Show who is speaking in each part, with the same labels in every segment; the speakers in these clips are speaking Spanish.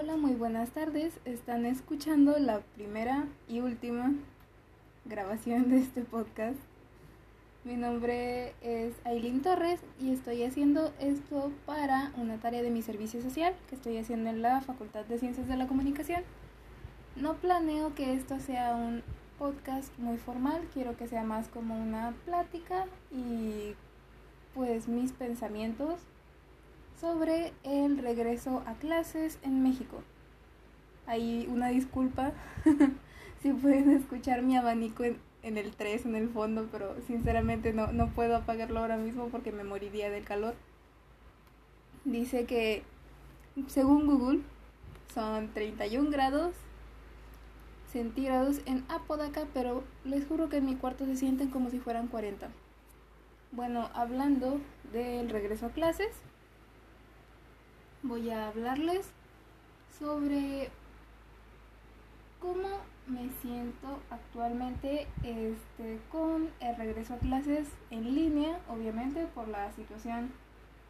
Speaker 1: Hola, muy buenas tardes. Están escuchando la primera y última grabación de este podcast. Mi nombre es Aileen Torres y estoy haciendo esto para una tarea de mi servicio social que estoy haciendo en la Facultad de Ciencias de la Comunicación. No planeo que esto sea un podcast muy formal, quiero que sea más como una plática y pues mis pensamientos sobre el regreso a clases en México. Hay una disculpa si pueden escuchar mi abanico en, en, el 3 en el fondo, pero sinceramente no, no puedo apagarlo ahora mismo porque me moriría del calor. Dice que según Google son 31 grados centígrados en Apodaca, pero les juro que en mi cuarto se sienten como si fueran 40. Bueno, hablando del regreso a clases, voy a hablarles sobre cómo me siento actualmente este, con el regreso a clases en línea, obviamente por la situación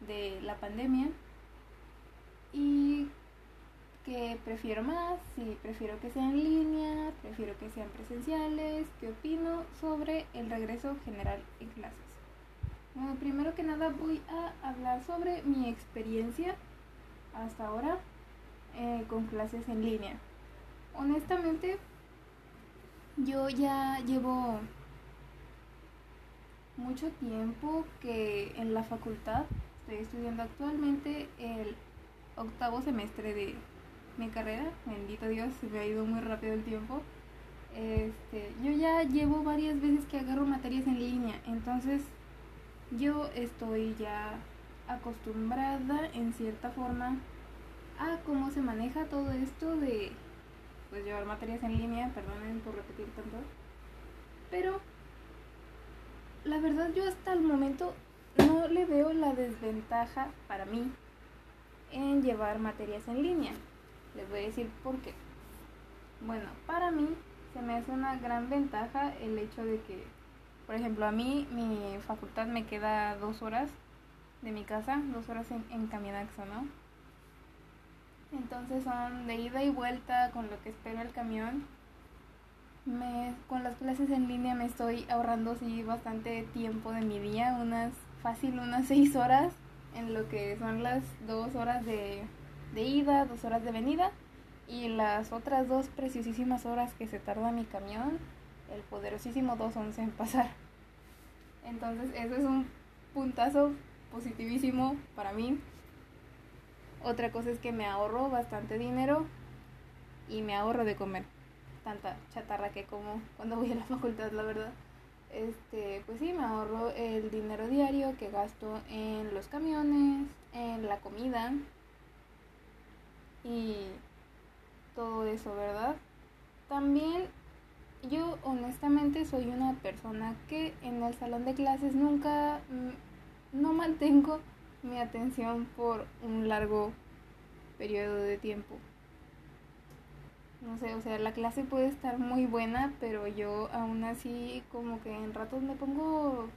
Speaker 1: de la pandemia. Y que prefiero más, si prefiero que sean en línea, prefiero que sean presenciales, qué opino sobre el regreso general en clases. Bueno, primero que nada voy a hablar sobre mi experiencia hasta ahora eh, con clases en línea. Honestamente, yo ya llevo mucho tiempo que en la facultad estoy estudiando actualmente el octavo semestre de mi carrera. Bendito Dios, se me ha ido muy rápido el tiempo. Este, yo ya llevo varias veces que agarro materias en línea, entonces yo estoy ya acostumbrada en cierta forma a cómo se maneja todo esto de pues llevar materias en línea, perdonen por repetir tanto. Pero la verdad yo hasta el momento no le veo la desventaja para mí en llevar materias en línea. Les voy a decir por qué. Bueno, para mí se me hace una gran ventaja el hecho de que, por ejemplo, a mí mi facultad me queda dos horas de mi casa, dos horas en, en Camianaxo, ¿no? Entonces son de ida y vuelta con lo que espero el camión. Me, con las clases en línea me estoy ahorrando sí bastante tiempo de mi día, unas fácil unas seis horas en lo que son las dos horas de, de ida, dos horas de venida y las otras dos preciosísimas horas que se tarda mi camión, el poderosísimo 211 en pasar. Entonces eso es un puntazo positivísimo para mí. Otra cosa es que me ahorro bastante dinero y me ahorro de comer tanta chatarra que como cuando voy a la facultad, la verdad. Este, pues sí, me ahorro el dinero diario que gasto en los camiones, en la comida y todo eso, ¿verdad? También yo honestamente soy una persona que en el salón de clases nunca no mantengo mi atención por un largo periodo de tiempo. No sé, o sea, la clase puede estar muy buena, pero yo aún así como que en ratos me pongo,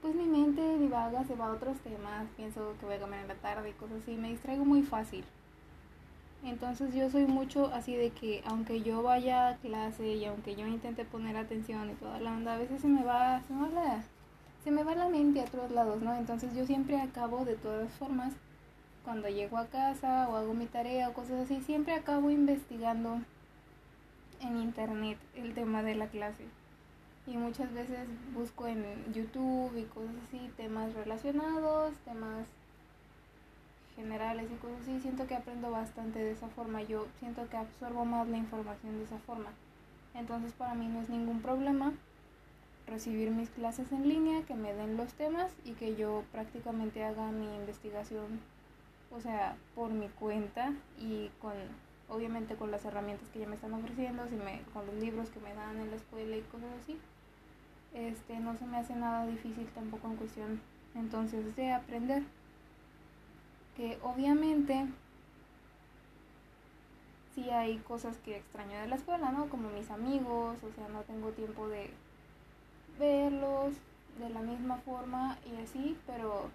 Speaker 1: pues mi mente divaga, se va a otros temas, pienso que voy a comer en la tarde y cosas así, me distraigo muy fácil. Entonces yo soy mucho así de que aunque yo vaya a clase y aunque yo intente poner atención y toda la onda, a veces se me va, se me va se me va la mente a todos lados, ¿no? Entonces yo siempre acabo de todas formas, cuando llego a casa o hago mi tarea o cosas así, siempre acabo investigando en internet el tema de la clase. Y muchas veces busco en YouTube y cosas así, temas relacionados, temas generales y cosas así. Siento que aprendo bastante de esa forma. Yo siento que absorbo más la información de esa forma. Entonces para mí no es ningún problema recibir mis clases en línea, que me den los temas y que yo prácticamente haga mi investigación, o sea, por mi cuenta y con, obviamente con las herramientas que ya me están ofreciendo, si me, con los libros que me dan en la escuela y cosas así. Este, no se me hace nada difícil tampoco en cuestión entonces de aprender. Que obviamente sí hay cosas que extraño de la escuela, ¿no? Como mis amigos, o sea, no tengo tiempo de verlos de la misma forma y así, pero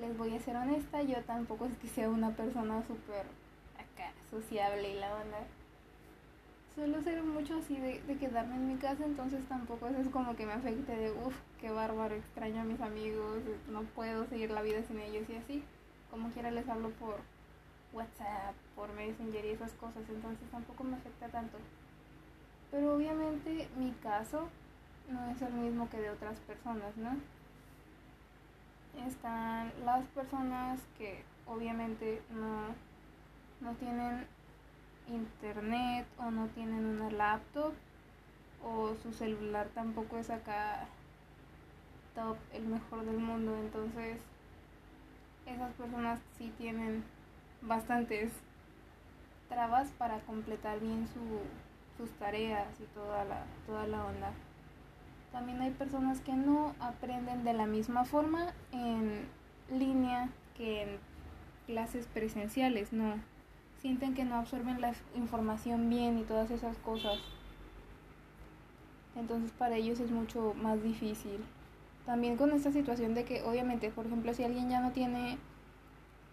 Speaker 1: les voy a ser honesta, yo tampoco es que sea una persona súper acá sociable y la onda. Suelo ser mucho así de, de quedarme en mi casa, entonces tampoco eso es como que me afecte de, uff, qué bárbaro, extraño a mis amigos, no puedo seguir la vida sin ellos y así. Como quiera les hablo por WhatsApp, por Messenger y esas cosas, entonces tampoco me afecta tanto. Pero obviamente mi caso no es el mismo que de otras personas, ¿no? Están las personas que obviamente no, no tienen internet o no tienen una laptop o su celular tampoco es acá top, el mejor del mundo. Entonces, esas personas sí tienen bastantes trabas para completar bien su, sus tareas y toda la, toda la onda. También hay personas que no aprenden de la misma forma en línea que en clases presenciales, no. Sienten que no absorben la información bien y todas esas cosas. Entonces para ellos es mucho más difícil. También con esta situación de que obviamente, por ejemplo, si alguien ya no tiene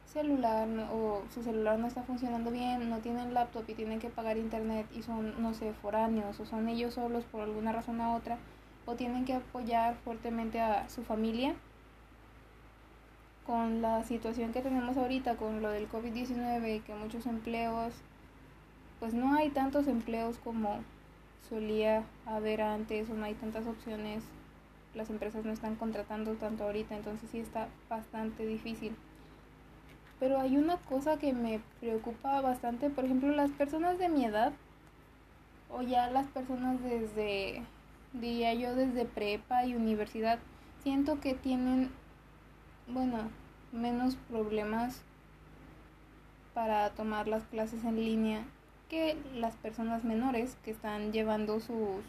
Speaker 1: celular o su celular no está funcionando bien, no tienen laptop y tienen que pagar internet y son, no sé, foráneos o son ellos solos por alguna razón u otra, o tienen que apoyar fuertemente a su familia con la situación que tenemos ahorita, con lo del COVID-19 y que muchos empleos, pues no hay tantos empleos como solía haber antes o no hay tantas opciones, las empresas no están contratando tanto ahorita, entonces sí está bastante difícil. Pero hay una cosa que me preocupa bastante, por ejemplo, las personas de mi edad o ya las personas desde diría yo desde prepa y universidad, siento que tienen, bueno, menos problemas para tomar las clases en línea que las personas menores que están llevando sus,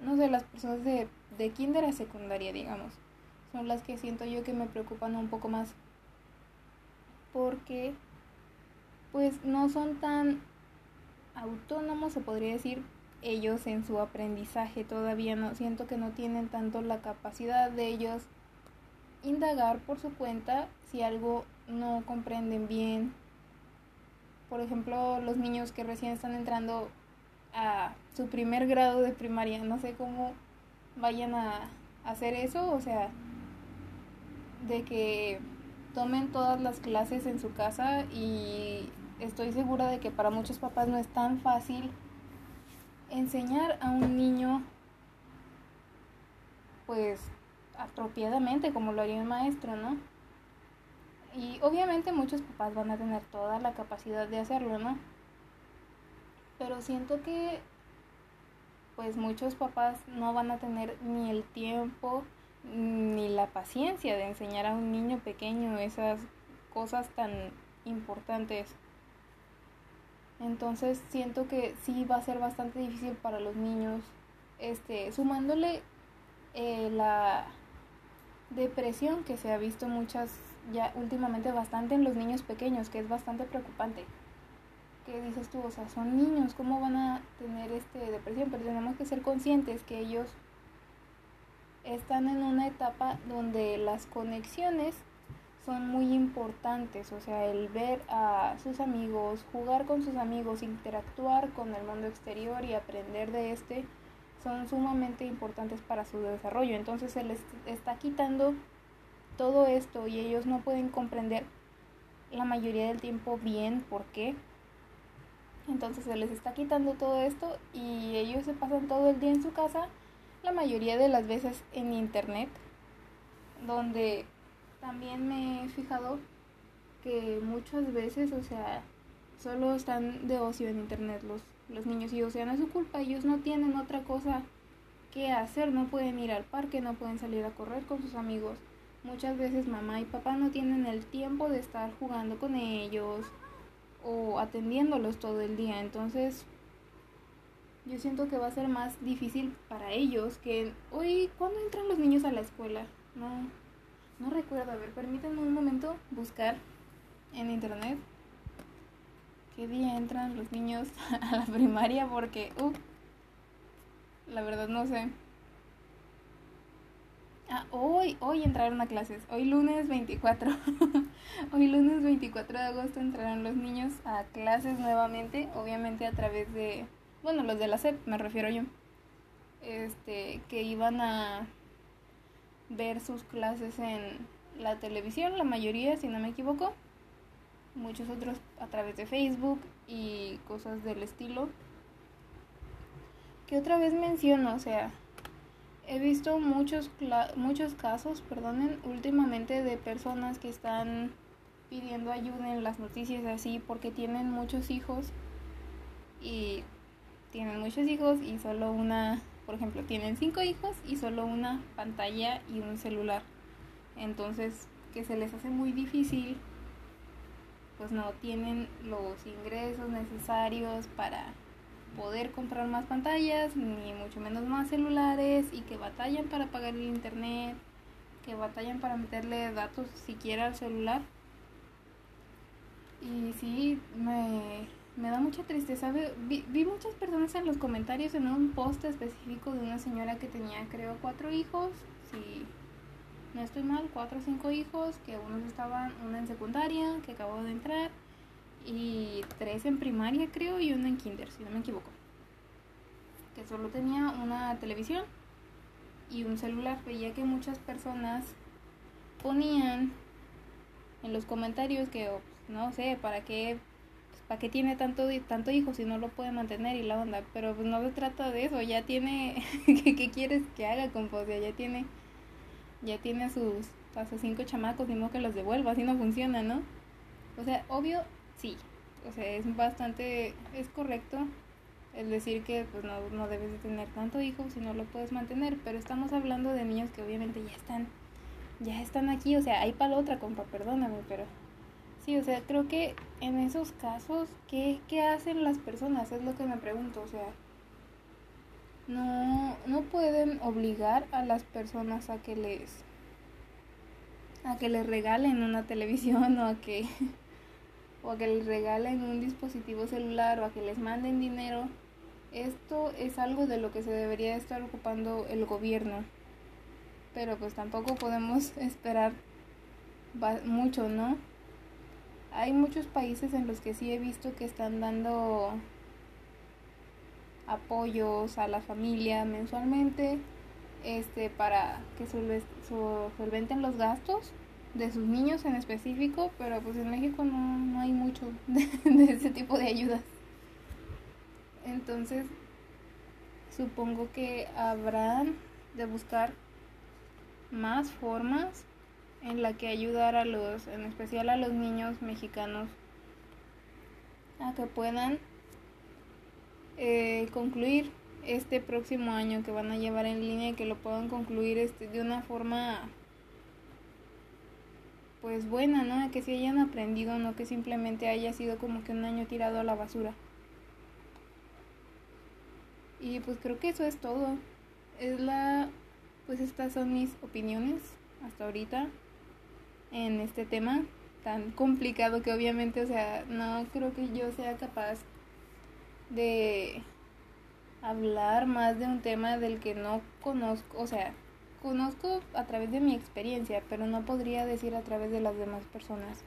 Speaker 1: no sé, las personas de, de kinder a secundaria, digamos, son las que siento yo que me preocupan un poco más. Porque pues no son tan autónomos, se podría decir, ellos en su aprendizaje todavía no siento que no tienen tanto la capacidad de ellos indagar por su cuenta si algo no comprenden bien. Por ejemplo, los niños que recién están entrando a su primer grado de primaria, no sé cómo vayan a hacer eso, o sea, de que tomen todas las clases en su casa y estoy segura de que para muchos papás no es tan fácil enseñar a un niño pues apropiadamente como lo haría un maestro, ¿no? Y obviamente muchos papás van a tener toda la capacidad de hacerlo, ¿no? Pero siento que pues muchos papás no van a tener ni el tiempo ni la paciencia de enseñar a un niño pequeño esas cosas tan importantes. Entonces siento que sí va a ser bastante difícil para los niños, este, sumándole eh, la depresión que se ha visto muchas, ya últimamente bastante en los niños pequeños, que es bastante preocupante. ¿Qué dices tú? O sea, son niños, ¿cómo van a tener este depresión? Pero tenemos que ser conscientes que ellos están en una etapa donde las conexiones son muy importantes, o sea, el ver a sus amigos, jugar con sus amigos, interactuar con el mundo exterior y aprender de este, son sumamente importantes para su desarrollo. Entonces se les está quitando todo esto y ellos no pueden comprender la mayoría del tiempo bien por qué. Entonces se les está quitando todo esto y ellos se pasan todo el día en su casa, la mayoría de las veces en internet, donde también me he fijado que muchas veces, o sea, solo están de ocio en internet los, los niños y o sea, no es su culpa, ellos no tienen otra cosa que hacer, no pueden ir al parque, no pueden salir a correr con sus amigos. Muchas veces mamá y papá no tienen el tiempo de estar jugando con ellos o atendiéndolos todo el día, entonces yo siento que va a ser más difícil para ellos que hoy, ¿cuándo entran los niños a la escuela? No, no recuerdo, a ver, permítanme un momento buscar en internet qué día entran los niños a la primaria porque, uh, la verdad no sé. Ah, hoy, hoy entraron a clases, hoy lunes 24. hoy lunes 24 de agosto entraron los niños a clases nuevamente, obviamente a través de, bueno, los de la SEP, me refiero yo. Este, que iban a ver sus clases en la televisión, la mayoría, si no me equivoco. Muchos otros a través de Facebook y cosas del estilo. Que otra vez menciono, o sea, he visto muchos, muchos casos, perdonen, últimamente de personas que están pidiendo ayuda en las noticias así porque tienen muchos hijos y tienen muchos hijos y solo una, por ejemplo, tienen cinco hijos y solo una pantalla y un celular. Entonces, que se les hace muy difícil, pues no tienen los ingresos necesarios para poder comprar más pantallas, ni mucho menos más celulares, y que batallan para pagar el internet, que batallan para meterle datos siquiera al celular. Y sí, me, me da mucha tristeza. Vi, vi, muchas personas en los comentarios en un post específico de una señora que tenía, creo, cuatro hijos. Si no estoy mal, cuatro o cinco hijos, que unos estaban, una en secundaria, que acabó de entrar, y tres en primaria creo y uno en kinder, si no me equivoco. Que solo tenía una televisión y un celular. Veía que muchas personas ponían en los comentarios que oh, no sé para qué para qué tiene tanto tanto hijo si no lo puede mantener y la onda pero pues no se trata de eso ya tiene ¿qué, quieres que haga con ya tiene ya tiene sus hasta cinco chamacos y no que los devuelva así no funciona no o sea obvio sí, o sea, es bastante, es correcto el decir que pues no, no debes de tener tanto hijo si no lo puedes mantener, pero estamos hablando de niños que obviamente ya están, ya están aquí, o sea, hay para la otra compa, perdóname, pero sí, o sea, creo que en esos casos, ¿qué, ¿qué hacen las personas? Es lo que me pregunto, o sea, no, no pueden obligar a las personas a que les a que les regalen una televisión o a que o a que les regalen un dispositivo celular o a que les manden dinero, esto es algo de lo que se debería estar ocupando el gobierno. Pero pues tampoco podemos esperar mucho, ¿no? Hay muchos países en los que sí he visto que están dando apoyos a la familia mensualmente este para que solventen los gastos de sus niños en específico, pero pues en México no, no hay mucho de, ese tipo de ayudas. Entonces, supongo que habrán de buscar más formas en la que ayudar a los, en especial a los niños mexicanos, a que puedan eh, concluir este próximo año que van a llevar en línea y que lo puedan concluir este, de una forma pues buena, ¿no? Que si hayan aprendido, no que simplemente haya sido como que un año tirado a la basura. Y pues creo que eso es todo. Es la pues estas son mis opiniones hasta ahorita en este tema tan complicado que obviamente, o sea, no creo que yo sea capaz de hablar más de un tema del que no conozco, o sea, conozco a través de mi experiencia, pero no podría decir a través de las demás personas.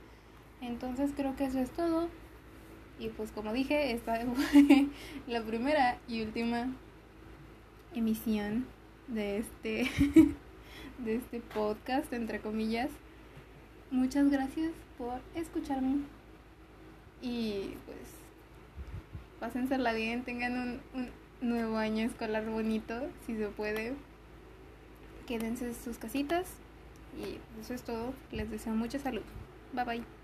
Speaker 1: Entonces creo que eso es todo. Y pues como dije, esta fue la primera y última emisión de este de este podcast entre comillas. Muchas gracias por escucharme. Y pues pásensela bien, tengan un, un nuevo año escolar bonito, si se puede quédense en sus casitas y eso es todo. Les deseo mucha salud. Bye bye.